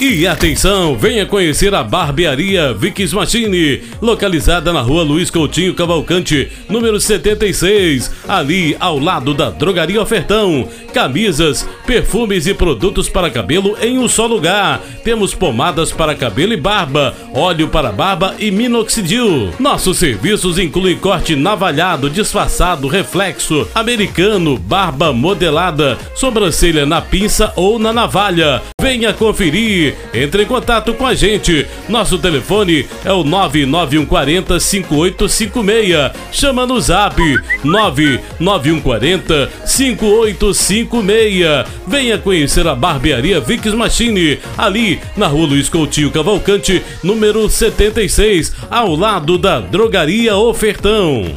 E atenção, venha conhecer a barbearia Vicks Machine, localizada na rua Luiz Coutinho Cavalcante, número 76, ali ao lado da Drogaria Ofertão. Camisas, perfumes e produtos para cabelo em um só lugar. Temos pomadas para cabelo e barba, óleo para barba e minoxidil. Nossos serviços incluem corte navalhado, disfarçado, reflexo, americano, barba modelada, sobrancelha na pinça ou na navalha. Venha conferir. Entre em contato com a gente. Nosso telefone é o 99140 5856. Chama no zap 99140 5856. Venha conhecer a barbearia Vicks Machine, ali na rua Luiz Coutinho Cavalcante, número 76, ao lado da Drogaria Ofertão.